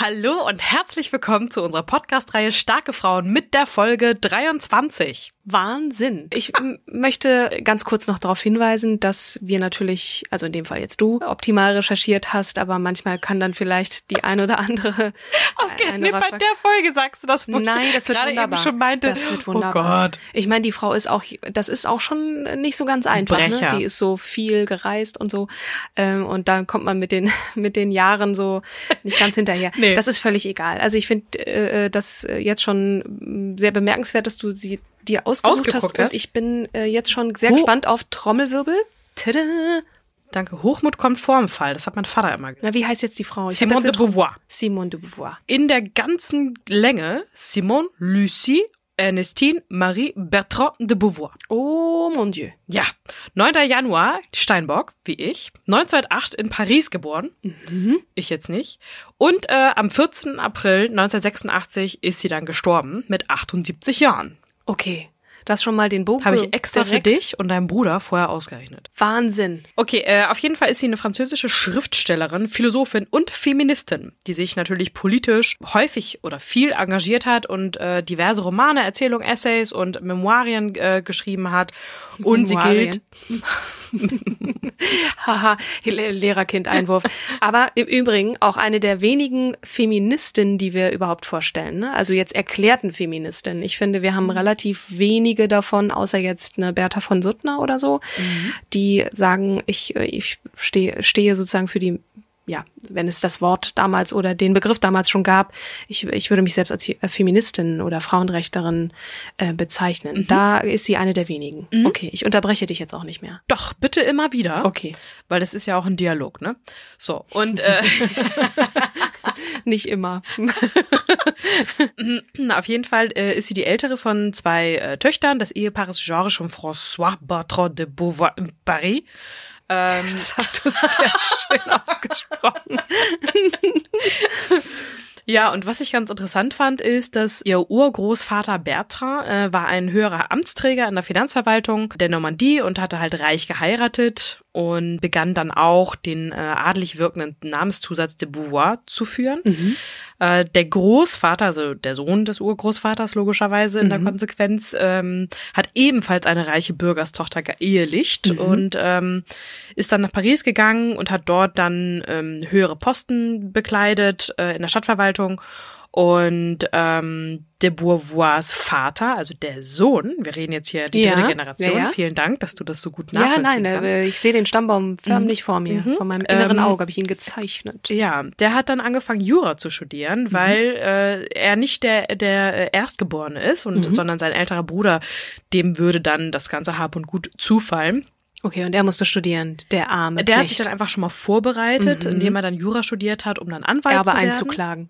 Hallo und herzlich willkommen zu unserer Podcast-Reihe Starke Frauen mit der Folge 23. Wahnsinn. Ich möchte ganz kurz noch darauf hinweisen, dass wir natürlich, also in dem Fall jetzt du, optimal recherchiert hast, aber manchmal kann dann vielleicht die ein oder andere. Ausgerechnet bei der Folge sagst du das. Nein, das wird gerade wunderbar. eben schon meinte. Das wird wunderbar. Oh Gott. Ich meine, die Frau ist auch, das ist auch schon nicht so ganz einfach. Ne? Brecher. Die ist so viel gereist und so. Ähm, und dann kommt man mit den mit den Jahren so nicht ganz hinterher. Nee. Das ist völlig egal. Also ich finde äh, das jetzt schon mh, sehr bemerkenswert, dass du sie dir ausgesucht hast. Und hast? ich bin äh, jetzt schon sehr Oh. gespannt auf Trommelwirbel. Tada! Danke. Hochmut kommt vorm Fall. Das hat mein Vater immer gesagt. Na, wie heißt jetzt die Frau? Ich Simone de Beauvoir. Simone de Beauvoir. In der ganzen Länge Simone, Lucie, Ernestine, Marie, Bertrand de Beauvoir. Oh mon Dieu. Ja, 9. Januar, Steinbock, wie ich. 1908 in Paris geboren. Ich jetzt nicht. Und äh, am 14. April 1986 ist sie dann gestorben mit 78 Jahren. Okay. Das schon mal den Bogen. Habe ich extra direkt. für dich und deinen Bruder vorher ausgerechnet. Wahnsinn. Okay, äh, auf jeden Fall ist sie eine französische Schriftstellerin, Philosophin und Feministin, die sich natürlich politisch häufig oder viel engagiert hat und äh, diverse Romane, Erzählungen, Essays und Memoirien äh, geschrieben hat. Und sie Memoirien. gilt Haha, Le- Lehrerkind-Einwurf. Aber im Übrigen auch eine der wenigen Feministinnen, die wir überhaupt vorstellen. Ne? Also jetzt erklärten Feministinnen. Ich finde, wir haben relativ wenige davon, außer jetzt eine Bertha von Suttner oder so, die sagen, ich, ich stehe, stehe sozusagen für die ja, wenn es das Wort damals oder den Begriff damals schon gab, ich, ich würde mich selbst als äh, Feministin oder Frauenrechterin äh, bezeichnen. Da ist sie eine der wenigen. Okay, ich unterbreche dich jetzt auch nicht mehr. doch bitte immer wieder. Okay. Weil das ist ja auch ein Dialog, ne? So, und äh, Nicht immer. auf jeden Fall äh, ist sie die ältere von zwei äh, Töchtern des Ehepaares Georges und François Bertrand de Beauvoir in Paris. Ähm, Das hast du sehr schön ausgesprochen. Ja, und was ich ganz interessant fand, ist, dass ihr Urgroßvater Bertrand äh, war ein höherer Amtsträger in der Finanzverwaltung der Normandie und hatte halt reich geheiratet und begann dann auch den äh, adelig wirkenden Namenszusatz de Beauvoir zu führen. Äh, der Großvater, also der Sohn des Urgroßvaters logischerweise in der Konsequenz, ähm, hat ebenfalls eine reiche Bürgerstochter geehelicht und ähm, ist dann nach Paris gegangen und hat dort dann ähm, höhere Posten bekleidet äh, in der Stadtverwaltung. Und ähm, de Beauvoirs Vater, also der Sohn, wir reden jetzt hier die Ja, dritte Generation, ja, ja. vielen Dank, dass du das so gut Ja, nachvollziehen nein, kannst. äh, ich sehe den Stammbaum förmlich vor mir. Von meinem inneren Ähm, Auge habe ich ihn gezeichnet. Ja, der hat dann angefangen, Jura zu studieren, weil äh, er nicht der, der äh, Erstgeborene ist, und, sondern sein älterer Bruder, dem würde dann das ganze Hab und Gut zufallen. Okay, und er musste studieren, der arme Der hat Knecht. sich dann einfach schon mal vorbereitet, Mhm. indem er dann Jura studiert hat, um dann Anwalt Erbe zu werden. einzuklagen.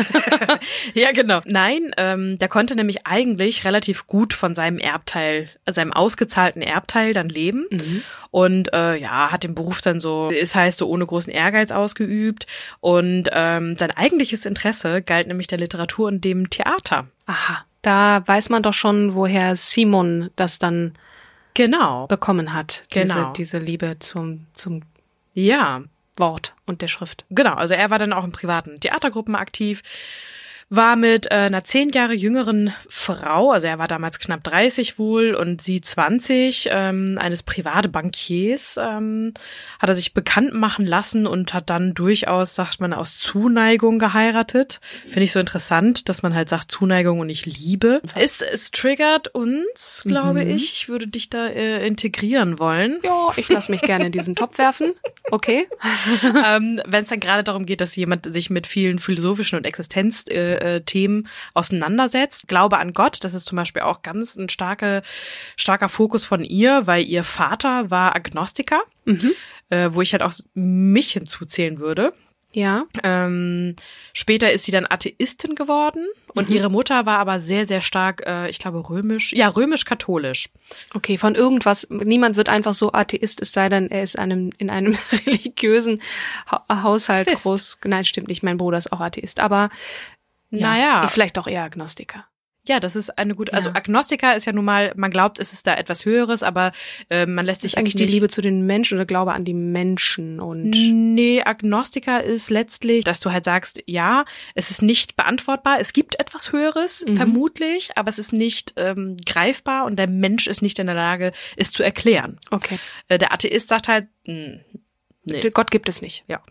Ja, genau. Nein, ähm, der konnte nämlich eigentlich relativ gut von seinem Erbteil, seinem ausgezahlten Erbteil dann leben. Mhm. Und äh, ja, hat den Beruf dann so, es heißt so ohne großen Ehrgeiz ausgeübt. Und ähm, sein eigentliches Interesse galt nämlich der Literatur und dem Theater. Aha, da weiß man doch schon, woher Simon das dann Genau. bekommen hat. Genau. Diese, diese Liebe zum, zum Ja, Wort und der Schrift. Genau, also er war dann auch in privaten Theatergruppen aktiv, war mit äh, einer zehn Jahre jüngeren Frau, also er war damals knapp 30 wohl und sie 20, ähm, eines privaten Bankiers, ähm, hat er sich bekannt machen lassen und hat dann durchaus, sagt man, aus Zuneigung geheiratet. Finde ich so interessant, dass man halt sagt Zuneigung und nicht Liebe. Es, es triggert uns, glaube Mhm. ich. Ich würde dich da äh, integrieren wollen. Ja, ich lasse mich gerne in diesen Topf werfen. Okay. ähm, wenn es dann gerade darum geht, dass jemand sich mit vielen philosophischen und Existenzthemen äh, Themen auseinandersetzt. Glaube an Gott, das ist zum Beispiel auch ganz ein starke, starker Fokus von ihr, weil ihr Vater war Agnostiker, Mhm. äh, wo ich halt auch mich hinzuzählen würde. Ja. Ähm, später ist sie dann Atheistin geworden und Mhm. ihre Mutter war aber sehr, sehr stark, äh, ich glaube, römisch, ja, römisch-katholisch. Okay, von irgendwas, niemand wird einfach so Atheist, es sei denn, er ist einem, in einem religiösen ha Haushalt Zwist. groß. Nein, stimmt nicht, mein Bruder ist auch Atheist, aber ja, Naja. vielleicht auch eher Agnostiker. Ja, das ist eine gute, also Ja. Agnostiker ist ja nun mal, man glaubt, es ist da etwas Höheres, aber äh, man lässt Ist sich eigentlich jetzt die Liebe zu den Menschen oder Glaube an die Menschen und Nee, Agnostiker ist letztlich, dass du halt sagst, ja, es ist nicht beantwortbar, es gibt etwas Höheres, Mhm. vermutlich, aber es ist nicht ähm, greifbar und der Mensch ist nicht in der Lage, es zu erklären. okay. Äh, der Atheist sagt halt, mh, nee, Gott gibt es nicht. ja.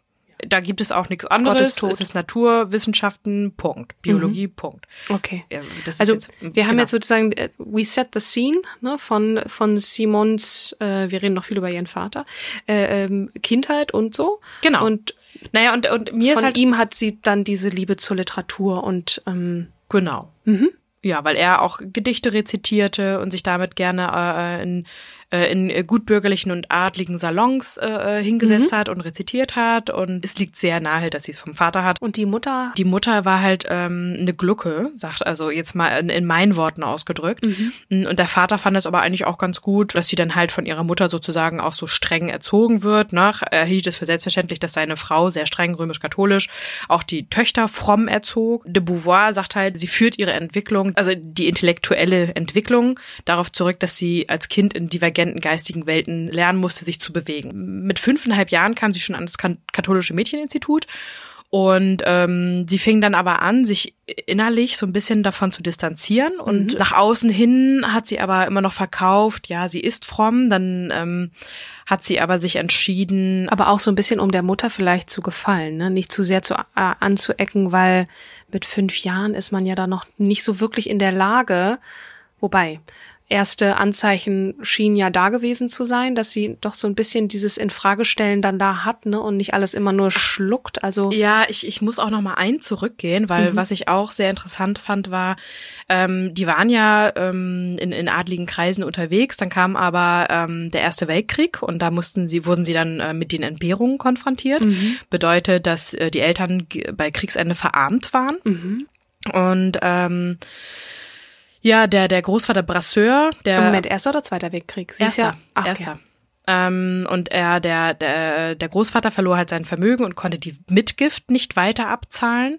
Da gibt es auch nichts anderes. tot. Es ist Naturwissenschaften, Punkt. Biologie, Punkt. Okay. Ja, ist Also jetzt- wir haben genau. jetzt sozusagen äh, we set the scene ne, von von Simons, äh, wir reden noch viel über ihren Vater, äh, ähm, Kindheit und so. Genau. Und naja, und, und mir von ist halt ihm hat sie dann diese Liebe zur Literatur und ähm, Genau. Mhm. Ja, weil er auch Gedichte rezitierte und sich damit gerne äh, in, äh, in äh, gutbürgerlichen und adligen Salons äh, äh, hingesetzt hat und rezitiert hat. Und es liegt sehr nahe, dass sie es vom Vater hat. und die Mutter. Die Mutter war halt ähm, eine Glucke, sagt also jetzt mal in, in meinen Worten ausgedrückt. Mhm. Und der Vater fand es aber eigentlich auch ganz gut, dass sie dann halt von ihrer Mutter sozusagen auch so streng erzogen wird. Ne? Er hielt es für selbstverständlich, dass seine Frau sehr streng römisch-katholisch auch die Töchter fromm erzog. De Beauvoir sagt halt, sie führt ihre Entwicklung, also die intellektuelle Entwicklung, darauf zurück, dass sie als Kind in divergenten geistigen Welten lernen musste, sich zu bewegen. Mit fünfeinhalb Jahren kam sie schon an das katholische Mädcheninstitut und ähm, sie fing dann aber an, sich innerlich so ein bisschen davon zu distanzieren. Und nach außen hin hat sie aber immer noch verkauft, ja, sie ist fromm. Dann ähm, hat sie aber sich entschieden, Aber auch so ein bisschen, um der Mutter vielleicht zu gefallen, ne? nicht zu sehr zu, äh, anzuecken, weil mit fünf Jahren ist man ja da noch nicht so wirklich in der Lage, wobei erste Anzeichen schienen ja da gewesen zu sein, dass sie doch so ein bisschen dieses Infragestellen dann da hat, ne, und nicht alles immer nur schluckt. Also Ja, ich, ich muss auch noch mal ein zurückgehen, weil Mhm. was ich auch sehr interessant fand, war, ähm, die waren ja ähm, in, in adligen Kreisen unterwegs, dann kam aber ähm, der Erste Weltkrieg und da mussten sie, wurden sie dann äh, mit den Entbehrungen konfrontiert. Mhm. Bedeutet, dass äh, die Eltern bei Kriegsende verarmt waren. Mhm. Und ähm, ja, der, der Großvater Brasseur, der Moment, erster oder zweiter Weltkrieg? Sie ist Erster. ja ah, okay. Ähm, und er, der, der, der Großvater verlor halt sein Vermögen und konnte die Mitgift nicht weiter abzahlen.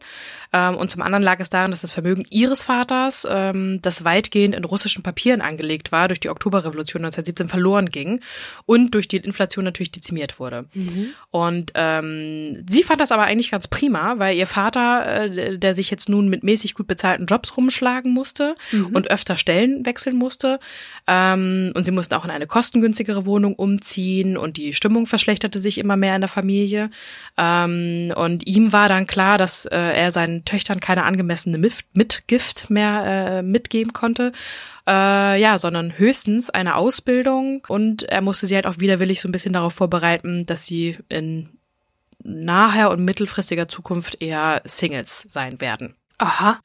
Ähm, und zum anderen lag es daran, dass das Vermögen ihres Vaters, ähm, das weitgehend in russischen Papieren angelegt war, durch die Oktoberrevolution 1917 verloren ging und durch die Inflation natürlich dezimiert wurde. Mhm. Und ähm, sie fand das aber eigentlich ganz prima, weil ihr Vater, äh, der sich jetzt nun mit mäßig gut bezahlten Jobs rumschlagen musste und öfter Stellen wechseln musste, ähm, und sie mussten auch in eine kostengünstigere Wohnung umziehen und die Stimmung verschlechterte sich immer mehr in der Familie. Ähm, und ihm war dann klar, dass äh, er seinen Töchtern keine angemessene Mif- Mitgift mehr äh, mitgeben konnte. Äh, ja, sondern höchstens eine Ausbildung und er musste sie halt auch widerwillig so ein bisschen darauf vorbereiten, dass sie in naher und mittelfristiger Zukunft eher Singles sein werden. Aha.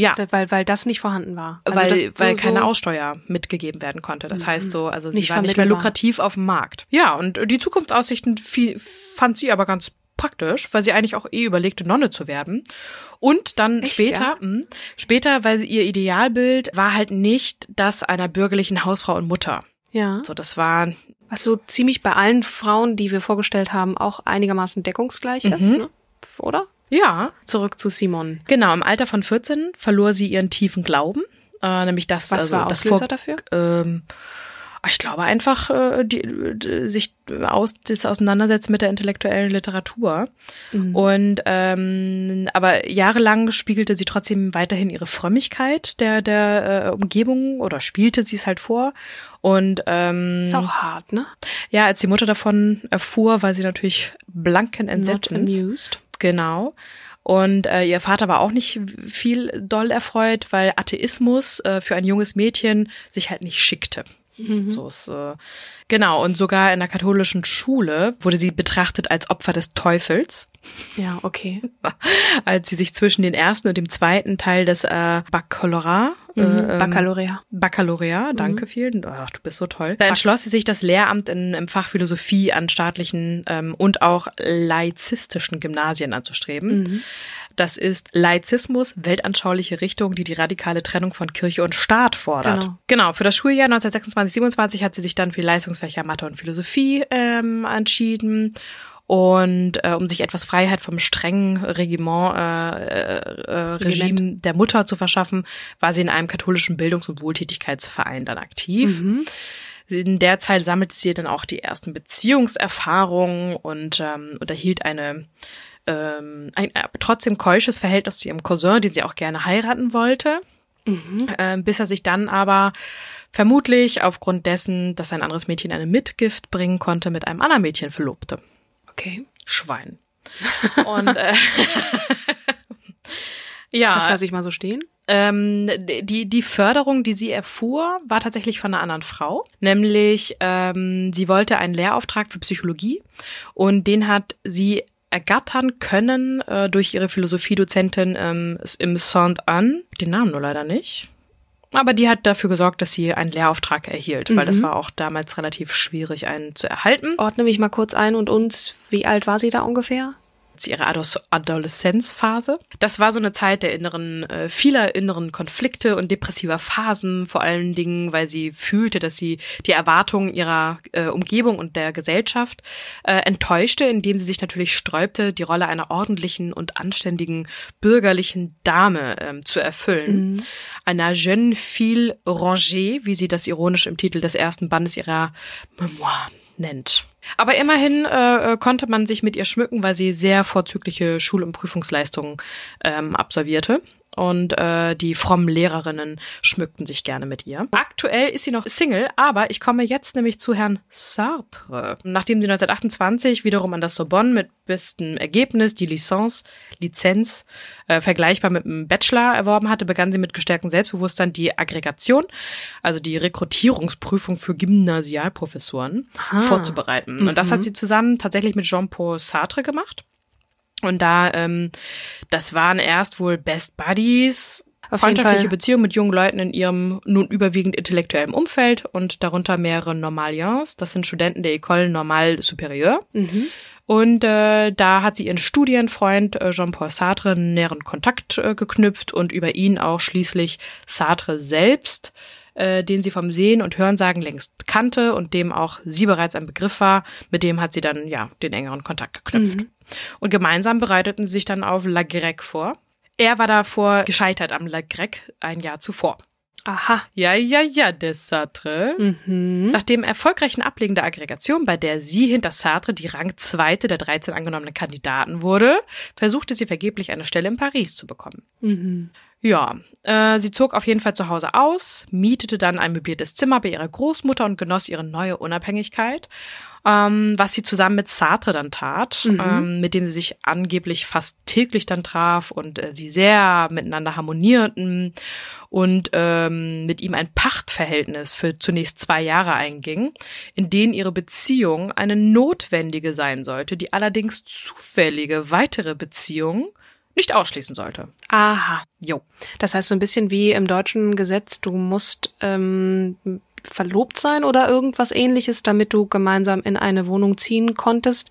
Ja. Weil, weil das nicht vorhanden war. Also weil, so, weil keine so, Aussteuer mitgegeben werden konnte. Das heißt so, also sie Nicht war nicht mehr lukrativ auf dem Markt. Ja, und die Zukunftsaussichten viel, fand sie aber ganz praktisch, weil sie eigentlich auch eh überlegte, Nonne zu werden. Und dann Echt, später, ja? mh, später, weil sie- ihr Idealbild war halt nicht das einer bürgerlichen Hausfrau und Mutter. Ja. So, das war, Was so ziemlich bei allen Frauen, die wir vorgestellt haben, auch einigermaßen deckungsgleich ist, Mhm. ne? Oder? Ja, Zurück zu Simon. genau, im Alter von 14 verlor sie ihren tiefen Glauben, äh, nämlich das, Was also war das Auslöser Vor dafür? ähm, ich glaube einfach äh, die, die, sich aus das Auseinandersetzen mit der intellektuellen Literatur Mhm. und ähm, aber jahrelang spiegelte sie trotzdem weiterhin ihre Frömmigkeit der der äh, Umgebung oder spielte sie es halt vor und ähm, Ist auch hart, ne? ja als die Mutter davon erfuhr war sie natürlich blanken Not Entsetzens amused. Genau. Und äh, ihr Vater war auch nicht viel doll erfreut, weil Atheismus äh, für ein junges Mädchen sich halt nicht schickte. Mhm. So ist, äh, genau. Und sogar in der katholischen Schule wurde sie betrachtet als Opfer des Teufels, Ja, okay. als sie sich zwischen den ersten und dem zweiten Teil des äh, Baccalaureat Mhm. äh, ähm, Baccalaureat. Baccalaureat, danke vielen. Ach, du bist so toll. Da entschloss sie sich, das Lehramt in, im Fach Philosophie an staatlichen ähm, und auch laizistischen Gymnasien anzustreben. Mhm. Das ist Laizismus, weltanschauliche Richtung, die die radikale Trennung von Kirche und Staat fordert. Genau. genau für das Schuljahr 1926-27 hat sie sich dann für Leistungsfächer Mathe und Philosophie ähm, entschieden. Und äh, um sich etwas Freiheit vom strengen Regiment, äh, äh, äh, Regime der Mutter zu verschaffen, war sie in einem katholischen Bildungs- und Wohltätigkeitsverein dann aktiv. Mhm. In der Zeit sammelte sie dann auch die ersten Beziehungserfahrungen und ähm, unterhielt eine ähm, ein äh, trotzdem keusches Verhältnis zu ihrem Cousin, den sie auch gerne heiraten wollte, Mhm. ähm, bis er sich dann aber vermutlich aufgrund dessen, dass ein anderes Mädchen eine Mitgift bringen konnte, mit einem anderen Mädchen verlobte. Okay. Schwein. Und äh, ja, Das lasse ich mal so stehen. ähm, die, die Förderung, die sie erfuhr, war tatsächlich von einer anderen Frau. Nämlich, ähm, sie wollte einen Lehrauftrag für Psychologie und den hat sie ergattern können äh, durch ihre Philosophiedozentin ähm, im Saint-Anne. Den Namen nur leider nicht. Aber die hat dafür gesorgt, dass sie einen Lehrauftrag erhielt, weil das Mhm. war auch damals relativ schwierig, einen zu erhalten. Ordne mich mal kurz ein und uns, wie alt war sie da ungefähr? Ihre Ados Adoleszenzphase. Das war so eine Zeit der inneren, äh, vieler inneren Konflikte und depressiver Phasen, vor allen Dingen, weil sie fühlte, dass sie die Erwartungen ihrer äh, Umgebung und der Gesellschaft äh, enttäuschte, indem sie sich natürlich sträubte, die Rolle einer ordentlichen und anständigen bürgerlichen Dame ähm, zu erfüllen. Einer jeune fille rangée, wie sie das ironisch im Titel des ersten Bandes ihrer Memoiren nennt. Aber immerhin äh, äh, konnte man sich mit ihr schmücken, weil sie sehr vorzügliche Schul- und Prüfungsleistungen ähm, absolvierte. Und äh, die frommen Lehrerinnen schmückten sich gerne mit ihr. Aktuell ist sie noch Single, aber ich komme jetzt nämlich zu Herrn Sartre. Nachdem sie 1928 wiederum an das Sorbonne mit bestem Ergebnis die Licence, Lizenz äh, vergleichbar mit einem Bachelor erworben hatte, begann sie mit gestärktem Selbstbewusstsein die Aggregation, also die Rekrutierungsprüfung für Gymnasialprofessoren Ah. vorzubereiten. Und das hat sie zusammen tatsächlich mit Jean-Paul Sartre gemacht. Und da, ähm, das waren erst wohl Best Buddies, Auf freundschaftliche. Beziehungen mit jungen Leuten in ihrem nun überwiegend intellektuellen Umfeld und darunter mehrere Normaliens. Das sind Studenten der École Normale Supérieure. Mhm. Und äh, da hat sie ihren Studienfreund äh, Jean-Paul Sartre näheren Kontakt äh, geknüpft und über ihn auch schließlich Sartre selbst, äh, den sie vom Sehen und Hörensagen längst kannte und dem auch sie bereits ein Begriff war, mit dem hat sie dann ja den engeren Kontakt geknüpft. Und gemeinsam bereiteten sie sich dann auf La Grecque vor. Er war davor gescheitert am La Grecque ein Jahr zuvor. Aha. Ja, ja, ja, der Sartre. Mhm. Nach dem erfolgreichen Ablegen der Aggregation, bei der sie hinter Sartre die Rangzweite der 13 angenommenen Kandidaten wurde, versuchte sie vergeblich eine Stelle in Paris zu bekommen. Mhm. Ja, äh, sie zog auf jeden Fall zu Hause aus, mietete dann ein möbliertes Zimmer bei ihrer Großmutter und genoss ihre neue Unabhängigkeit, ähm, was sie zusammen mit Sartre dann tat, Mhm. ähm, mit dem sie sich angeblich fast täglich dann traf und äh, sie sehr miteinander harmonierten und ähm, mit ihm ein Pachtverhältnis für zunächst zwei Jahre einging, in denen ihre Beziehung eine notwendige sein sollte, die allerdings zufällige weitere Beziehung nicht ausschließen sollte. Aha. Jo. Das heißt so ein bisschen wie im deutschen Gesetz, du musst ähm, verlobt sein oder irgendwas ähnliches, damit du gemeinsam in eine Wohnung ziehen konntest.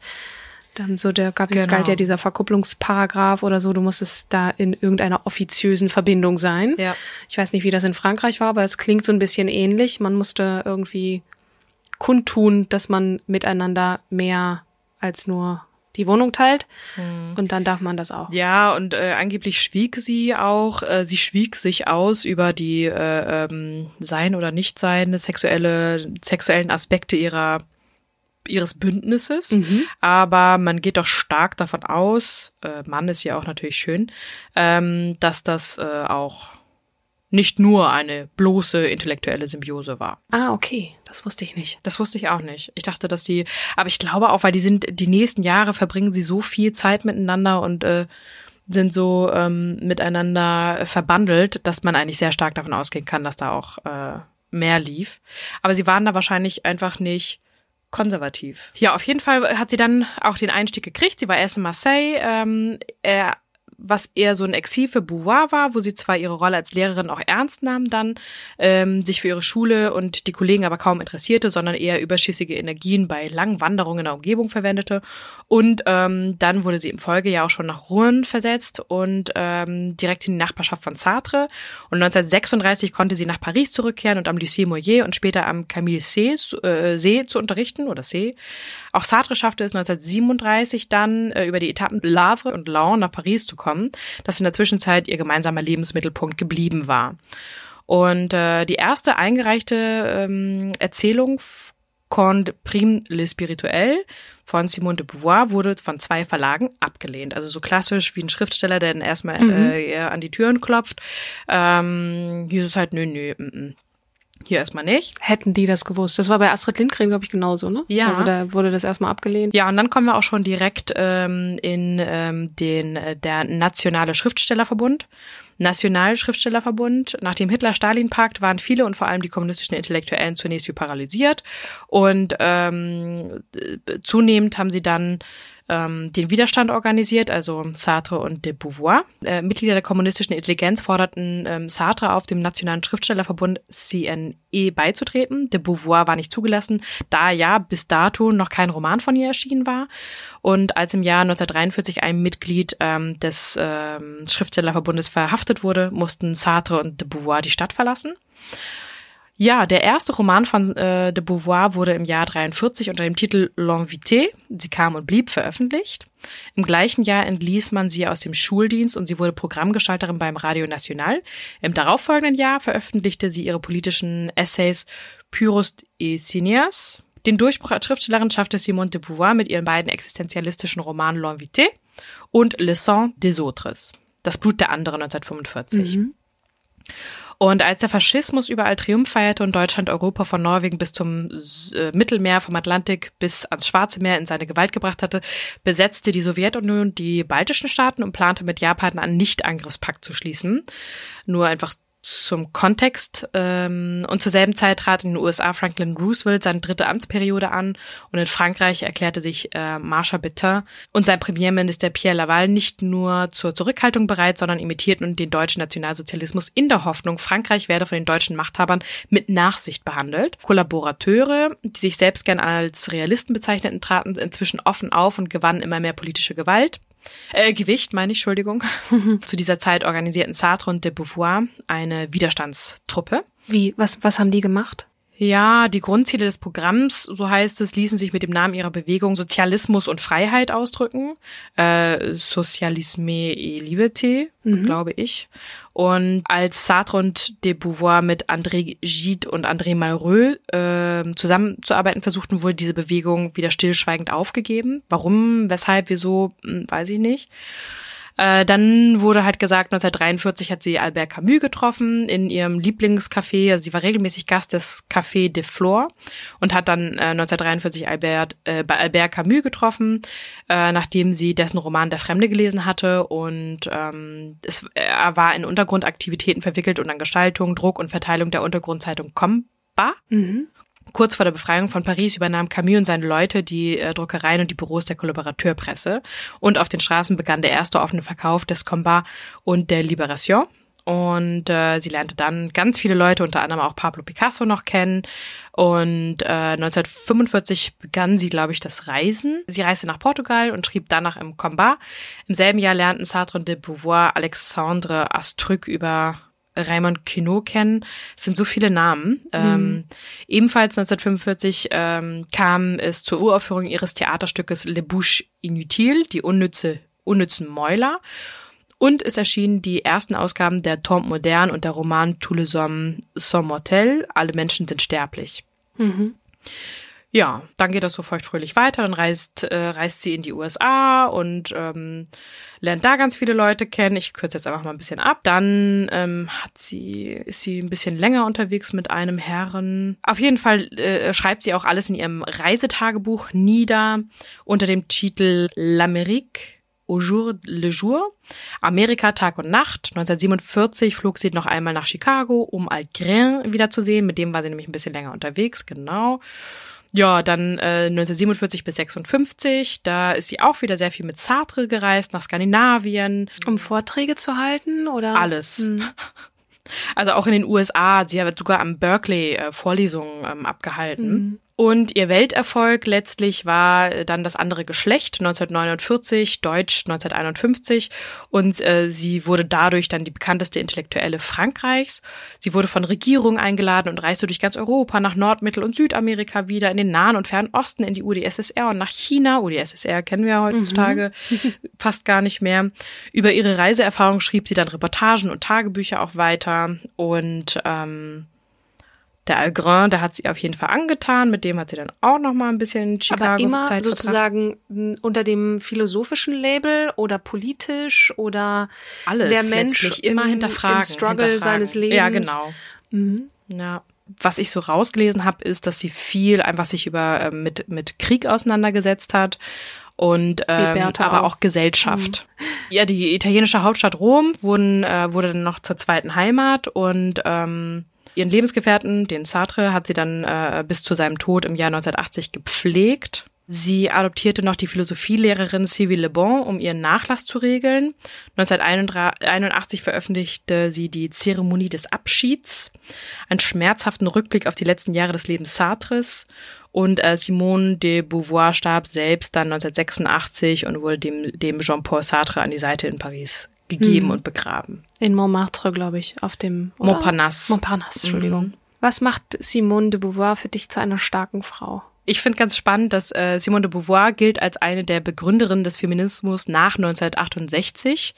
Dann so der gab, Genau. galt ja dieser Verkupplungsparagraph oder so, du musstest da in irgendeiner offiziösen Verbindung sein. Ja. Ich weiß nicht, wie das in Frankreich war, aber es klingt so ein bisschen ähnlich. Man musste irgendwie kundtun, dass man miteinander mehr als nur die Wohnung teilt. Und dann darf man das auch. Ja, und äh, angeblich schwieg sie auch, äh, sie schwieg sich aus über die äh, ähm, Sein oder Nichtsein, sexuelle, sexuellen Aspekte ihrer ihres Bündnisses, Mhm. aber man geht doch stark davon aus, äh, Mann ist ja auch natürlich schön, ähm, dass das äh, auch nicht nur eine bloße intellektuelle Symbiose war. Ah, okay. Das wusste ich nicht. Das wusste ich auch nicht. Ich dachte, dass die, aber ich glaube auch, weil die sind, die nächsten Jahre verbringen sie so viel Zeit miteinander und äh, sind so ähm, miteinander verbandelt, dass man eigentlich sehr stark davon ausgehen kann, dass da auch äh, mehr lief. Aber sie waren da wahrscheinlich einfach nicht konservativ. Ja, auf jeden Fall hat sie dann auch den Einstieg gekriegt. Sie war erst in Marseille. Ähm, er was eher so ein Exil für Beauvoir war, wo sie zwar ihre Rolle als Lehrerin auch ernst nahm dann, ähm, sich für ihre Schule und die Kollegen aber kaum interessierte, sondern eher überschüssige Energien bei langen Wanderungen in der Umgebung verwendete. Und ähm, dann wurde sie im Folgejahr auch schon nach Rouen versetzt und ähm, direkt in die Nachbarschaft von Sartre. Und 1936 konnte sie nach Paris zurückkehren und am Lycée Moyer und später am Camille See, äh, See zu unterrichten oder See. Auch Sartre schaffte es 1937 dann äh, über die Etappen Le Havre und Laon nach Paris zu kommen, das in der Zwischenzeit ihr gemeinsamer Lebensmittelpunkt geblieben war. Und äh, die erste eingereichte ähm, Erzählung Conte Prime le Spirituel von Simone de Beauvoir wurde von zwei Verlagen abgelehnt. Also so klassisch wie ein Schriftsteller, der dann erstmal Mhm. äh, an die Türen klopft. Ähm, hieß es halt, nö, nö, mm, mm. Hier erstmal nicht. Hätten die das gewusst. Das war bei Astrid Lindgren, glaube ich, genauso, ne? Ja. Also da wurde das erstmal abgelehnt. Ja, und dann kommen wir auch schon direkt ähm, in ähm, den äh, der Nationale Schriftstellerverbund. Nationalschriftstellerverbund. Nach dem Hitler-Stalin-Pakt waren viele und vor allem die kommunistischen Intellektuellen zunächst wie paralysiert. Und ähm, äh, zunehmend haben sie dann ähm, den Widerstand organisiert, also Sartre und de Beauvoir. Äh, Mitglieder der kommunistischen Intelligenz forderten ähm, Sartre auf, dem Nationalen Schriftstellerverbund CNE beizutreten. De Beauvoir war nicht zugelassen, da ja bis dato noch kein Roman von ihr erschienen war. Und als im Jahr 1943 ein Mitglied ähm, des ähm, Schriftstellerverbundes verhaftet wurde, mussten Sartre und de Beauvoir die Stadt verlassen. Ja, der erste Roman von äh, de Beauvoir wurde im Jahr 43 unter dem Titel L'Invité, sie kam und blieb, veröffentlicht. Im gleichen Jahr entließ man sie aus dem Schuldienst und sie wurde Programmgestalterin beim Radio National. Im darauffolgenden Jahr veröffentlichte sie ihre politischen Essays Pyrrhus et Cineas. Den Durchbruch als Schriftstellerin schaffte Simone de Beauvoir mit ihren beiden existenzialistischen Romanen L'Invité und Le Sang des Autres, das Blut der anderen 1945. Mhm. Und als der Faschismus überall Triumph feierte und Deutschland Europa von Norwegen bis zum äh, Mittelmeer, vom Atlantik bis ans Schwarze Meer in seine Gewalt gebracht hatte, besetzte die Sowjetunion die baltischen Staaten und plante mit Japan einen Nichtangriffspakt zu schließen. Nur einfach zum Kontext. Ähm, und zur selben Zeit trat in den USA Franklin Roosevelt seine dritte Amtsperiode an und in Frankreich erklärte sich äh, Marshal Bitter und sein Premierminister Pierre Laval nicht nur zur Zurückhaltung bereit, sondern imitierten den deutschen Nationalsozialismus in der Hoffnung, Frankreich werde von den deutschen Machthabern mit Nachsicht behandelt. Kollaborateure, die sich selbst gern als Realisten bezeichneten, traten inzwischen offen auf und gewannen immer mehr politische Gewalt. Äh, Gewicht, meine ich, Entschuldigung. Zu dieser Zeit organisierten Sartre und de Beauvoir eine Widerstandstruppe. Wie, was, was haben die gemacht? Ja, die Grundziele des Programms, so heißt es, ließen sich mit dem Namen ihrer Bewegung Sozialismus und Freiheit ausdrücken. Äh, Socialisme et Liberté, Mhm. glaube ich. Und als Sartre und de Beauvoir mit André Gide und André Malraux äh, zusammenzuarbeiten versuchten, wurde diese Bewegung wieder stillschweigend aufgegeben. Warum, weshalb, wieso, hm, weiß ich nicht. Äh, dann wurde halt gesagt, 1943 hat sie Albert Camus getroffen in ihrem Lieblingscafé. Also sie war regelmäßig Gast des Café de Flore und hat dann äh, 1943 Albert, äh, bei Albert Camus getroffen, äh, nachdem sie dessen Roman Der Fremde gelesen hatte. Und ähm, es, er war in Untergrundaktivitäten verwickelt und an Gestaltung, Druck und Verteilung der Untergrundzeitung Comba. Mhm. Kurz vor der Befreiung von Paris übernahm Camus und seine Leute die äh, Druckereien und die Büros der Kollaborateurpresse. Und auf den Straßen begann der erste offene Verkauf des Combat und der Liberation. Und äh, sie lernte dann ganz viele Leute, unter anderem auch Pablo Picasso noch kennen. Und äh, 1945 begann sie, glaube ich, das Reisen. Sie reiste nach Portugal und schrieb danach im Combat. Im selben Jahr lernten Sartre de Beauvoir Alexandre Astruc über Raymond Queneau kennen. Es sind so viele Namen. Mhm. Ähm, ebenfalls 1945 ähm, kam es zur Uraufführung ihres Theaterstückes Le Bouche Inutile, die unnütze, unnützen Mäuler. Und es erschienen die ersten Ausgaben der Tombe Moderne und der Roman Tous les hommes sont mortels, alle Menschen sind sterblich. Mhm. Ja, dann geht das so feuchtfröhlich weiter. Dann reist, äh, reist sie in die USA und ähm, lernt da ganz viele Leute kennen. Ich kürze jetzt einfach mal ein bisschen ab. Dann ähm, hat sie, ist sie ein bisschen länger unterwegs mit einem Herren. Auf jeden Fall äh, schreibt sie auch alles in ihrem Reisetagebuch nieder unter dem Titel L'Amérique au jour le jour. Amerika Tag und Nacht. 1947 flog sie noch einmal nach Chicago, um Algrin wiederzusehen. Mit dem war sie nämlich ein bisschen länger unterwegs, genau. Ja, dann äh, 1947 bis 56, da ist sie auch wieder sehr viel mit Sartre gereist, nach Skandinavien. Um Vorträge zu halten oder? Alles. Hm. Also auch in den USA, sie hat sogar am Berkeley äh, Vorlesungen ähm, abgehalten. Mhm. Und ihr Welterfolg letztlich war äh, dann das andere Geschlecht 1949, Deutsch 1951 und äh, sie wurde dadurch dann die bekannteste Intellektuelle Frankreichs. Sie wurde von Regierungen eingeladen und reiste durch ganz Europa, nach Nord-, Mittel- und Südamerika wieder, in den Nahen und Fernen Osten, in die UdSSR und nach China. UdSSR kennen wir ja heutzutage mhm. fast gar nicht mehr. Über ihre Reiseerfahrung schrieb sie dann Reportagen und Tagebücher auch weiter und ähm, der Algrin, der hat sie auf jeden Fall angetan, mit dem hat sie dann auch noch mal ein bisschen Chicago Aber immer Zeit sozusagen verbracht. unter dem philosophischen Label oder politisch oder alles der Mensch letztlich immer im, hinterfragen, im Struggle hinterfragen. seines Lebens. Ja, genau. Mhm. Ja. Was ich so rausgelesen habe, ist, dass sie viel einfach sich über äh, mit mit Krieg auseinandergesetzt hat und ähm, aber auch, auch Gesellschaft. Mhm. Ja, die italienische Hauptstadt Rom wurden, äh, wurde dann noch zur zweiten Heimat und ähm, Ihren Lebensgefährten, den Sartre, hat sie dann äh, bis zu seinem Tod im Jahr 1980 gepflegt. Sie adoptierte noch die Philosophielehrerin Sylvie Le Bon, um ihren Nachlass zu regeln. 1981 veröffentlichte sie die Zeremonie des Abschieds, einen schmerzhaften Rückblick auf die letzten Jahre des Lebens Sartres. Und äh, Simone de Beauvoir starb selbst dann 1986 und wurde dem, dem Jean-Paul Sartre an die Seite in Paris gegeben hm. und begraben. In Montmartre, glaube ich, auf dem oder? Montparnasse. Montparnasse, Entschuldigung. Mhm. Was macht Simone de Beauvoir für dich zu einer starken Frau? Ich finde ganz spannend, dass äh, Simone de Beauvoir gilt als eine der Begründerinnen des Feminismus nach 1968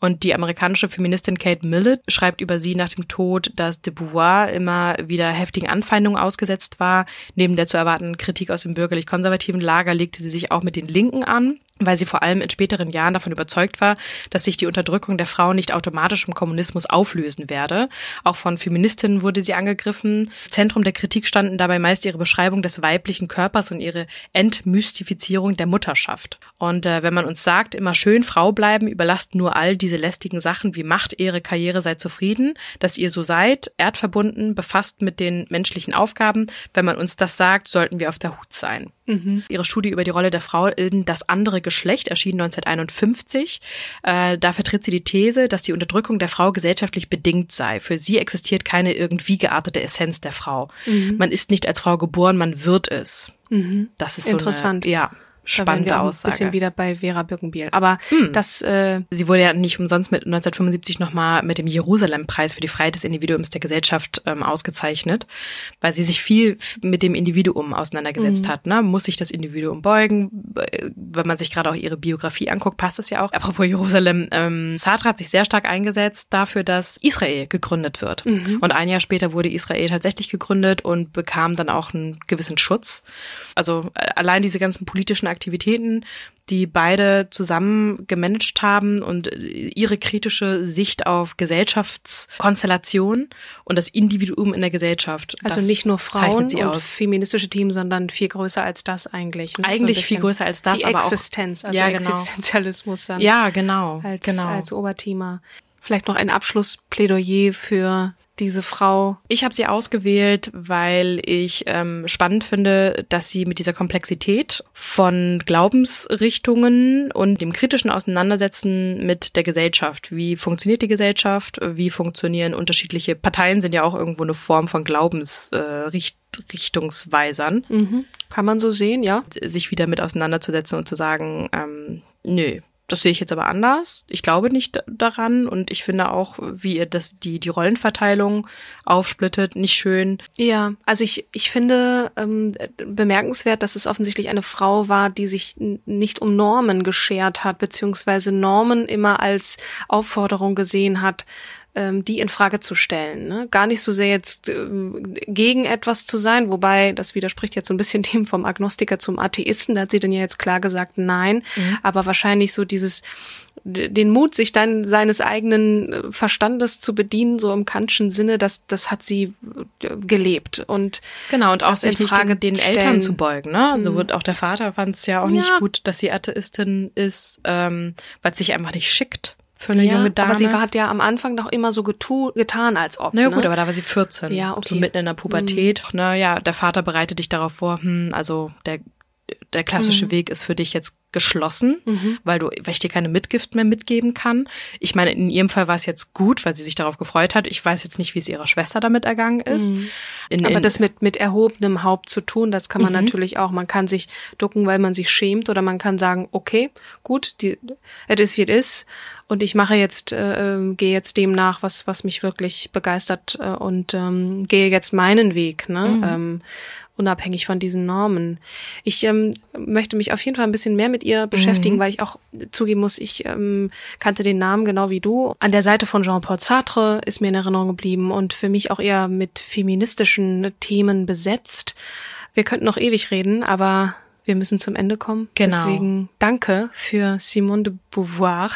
und die amerikanische Feministin Kate Millett schreibt über sie nach dem Tod, dass de Beauvoir immer wieder heftigen Anfeindungen ausgesetzt war. Neben der zu erwartenden Kritik aus dem bürgerlich-konservativen Lager legte sie sich auch mit den Linken an weil sie vor allem in späteren Jahren davon überzeugt war, dass sich die Unterdrückung der Frauen nicht automatisch im Kommunismus auflösen werde. Auch von Feministinnen wurde sie angegriffen. Zentrum der Kritik standen dabei meist ihre Beschreibung des weiblichen Körpers und ihre Entmystifizierung der Mutterschaft. Und äh, wenn man uns sagt, immer schön Frau bleiben, überlasst nur all diese lästigen Sachen wie Macht, Ehre, Karriere, seid zufrieden, dass ihr so seid, erdverbunden, befasst mit den menschlichen Aufgaben. Wenn man uns das sagt, sollten wir auf der Hut sein. Mhm. Ihre Studie über die Rolle der Frau in das andere Geschlecht erschien 1951. Äh, da vertritt sie die These, dass die Unterdrückung der Frau gesellschaftlich bedingt sei. Für sie existiert keine irgendwie geartete Essenz der Frau. Mhm. Man ist nicht als Frau geboren, man wird es. Mhm. Das ist interessant. So eine, ja spannende da wir Aussage. Ein bisschen wieder bei Vera Birkenbiel. Aber hm. das. Äh, Sie wurde ja nicht umsonst mit 1975 nochmal mit dem Jerusalem-Preis für die Freiheit des Individuums der Gesellschaft ähm, ausgezeichnet, weil sie sich viel mit dem Individuum auseinandergesetzt mhm. hat. Ne? Muss sich das Individuum beugen? Wenn man sich gerade auch ihre Biografie anguckt, passt es ja auch. Apropos Jerusalem, ähm, Sartre hat sich sehr stark eingesetzt dafür, dass Israel gegründet wird. Mhm. Und ein Jahr später wurde Israel tatsächlich gegründet und bekam dann auch einen gewissen Schutz. Also äh, allein diese ganzen politischen Aktivitäten, die beide zusammen gemanagt haben und ihre kritische Sicht auf Gesellschaftskonstellation und das Individuum in der Gesellschaft. Also nicht nur Frauen und aus. feministische Team, sondern viel größer als das eigentlich. Ne? Eigentlich so viel größer als das, die aber Existenz, auch, also ja, genau. Existenzialismus dann. Ja, genau. Als, genau. als Oberthema. Vielleicht noch ein Abschlussplädoyer für diese Frau? Ich habe sie ausgewählt, weil ich ähm, spannend finde, dass sie mit dieser Komplexität von Glaubensrichtungen und dem kritischen Auseinandersetzen mit der Gesellschaft. Wie funktioniert die Gesellschaft? Wie funktionieren unterschiedliche Parteien? Sind ja auch irgendwo eine Form von Glaubensrichtungsweisern. Äh, mhm. Kann man so sehen, ja. Sich wieder mit auseinanderzusetzen und zu sagen, ähm, nö, das sehe ich jetzt aber anders. Ich glaube nicht daran und ich finde auch, wie ihr das die die Rollenverteilung aufsplittet, nicht schön. Ja, also ich ich finde ähm, bemerkenswert, dass es offensichtlich eine Frau war, die sich nicht um Normen geschert hat, beziehungsweise Normen immer als Aufforderung gesehen hat, ähm, die in Frage zu stellen. Ne? Gar nicht so sehr jetzt äh, gegen etwas zu sein, wobei das widerspricht jetzt so ein bisschen dem vom Agnostiker zum Atheisten. Da hat sie dann ja jetzt klar gesagt, nein. Mhm. Aber wahrscheinlich so dieses den Mut, sich dann seines eigenen äh, Verstandes zu bedienen, so im kantschen Sinne, das, das hat sie äh, gelebt und genau und auch sich in Frage den, den Eltern zu beugen. Ne? Also mhm. wird auch der Vater fand es ja auch ja. nicht gut, dass sie Atheistin ist, ähm, weil es sich einfach nicht schickt für eine ja, junge Dame. Aber sie hat ja am Anfang doch immer so getu getan, als ob. Na ja, ne? gut, aber da war sie 14. Ja, okay. So mitten in der Pubertät. Mhm. Na ja, der Vater bereitet dich darauf vor, hm, also der der klassische mhm. Weg ist für dich jetzt geschlossen, mhm. weil du, weil ich dir keine Mitgift mehr mitgeben kann. Ich meine, in ihrem Fall war es jetzt gut, weil sie sich darauf gefreut hat. Ich weiß jetzt nicht, wie es ihrer Schwester damit ergangen ist. Mhm. In, Aber in, das mit, mit erhobenem Haupt zu tun, das kann man mhm. natürlich auch. Man kann sich ducken, weil man sich schämt oder man kann sagen, okay, gut, die, it is wie it is. Und ich mache jetzt, äh, äh, gehe jetzt dem nach, was, was mich wirklich begeistert äh, und ähm, gehe jetzt meinen Weg. Ne? Mhm. Ähm, unabhängig von diesen Normen. Ich ähm, möchte mich auf jeden Fall ein bisschen mehr mit ihr beschäftigen, mhm. weil ich auch zugeben muss, ich ähm, kannte den Namen genau wie du. An der Seite von Jean-Paul Sartre ist mir in Erinnerung geblieben und für mich auch eher mit feministischen Themen besetzt. Wir könnten noch ewig reden, aber wir müssen zum Ende kommen. Genau. Deswegen danke für Simone de Beauvoir.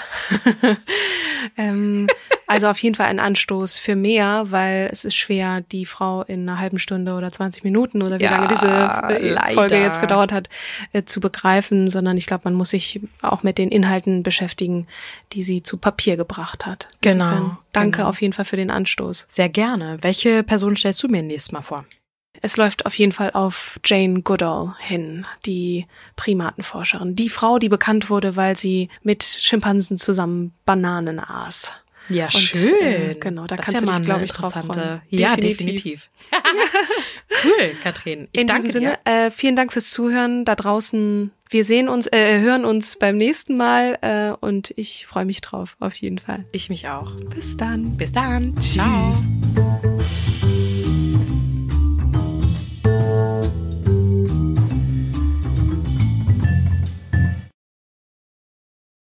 ähm, also auf jeden Fall ein Anstoß für mehr, weil es ist schwer, die Frau in einer halben Stunde oder 20 Minuten oder wie ja, lange diese äh, leider. Folge jetzt gedauert hat, äh, zu begreifen, sondern ich glaube, man muss sich auch mit den Inhalten beschäftigen, die sie zu Papier gebracht hat. Genau. Insofern danke genau. auf jeden Fall für den Anstoß. Sehr gerne. Welche Person stellst du mir nächstes Mal vor? Es läuft auf jeden Fall auf Jane Goodall hin, die Primatenforscherin. Die Frau, die bekannt wurde, weil sie mit Schimpansen zusammen Bananen aß. Ja, und, schön. Äh, genau, da das kannst ja du dich, glaube ich, drauf freuen. Ja, definitiv. cool, Katrin. Ich In danke diesem Sinne, äh, vielen Dank fürs Zuhören da draußen. Wir sehen uns, äh, hören uns beim nächsten Mal äh, und ich freue mich drauf, auf jeden Fall. Ich mich auch. Bis dann. Bis dann. Ciao.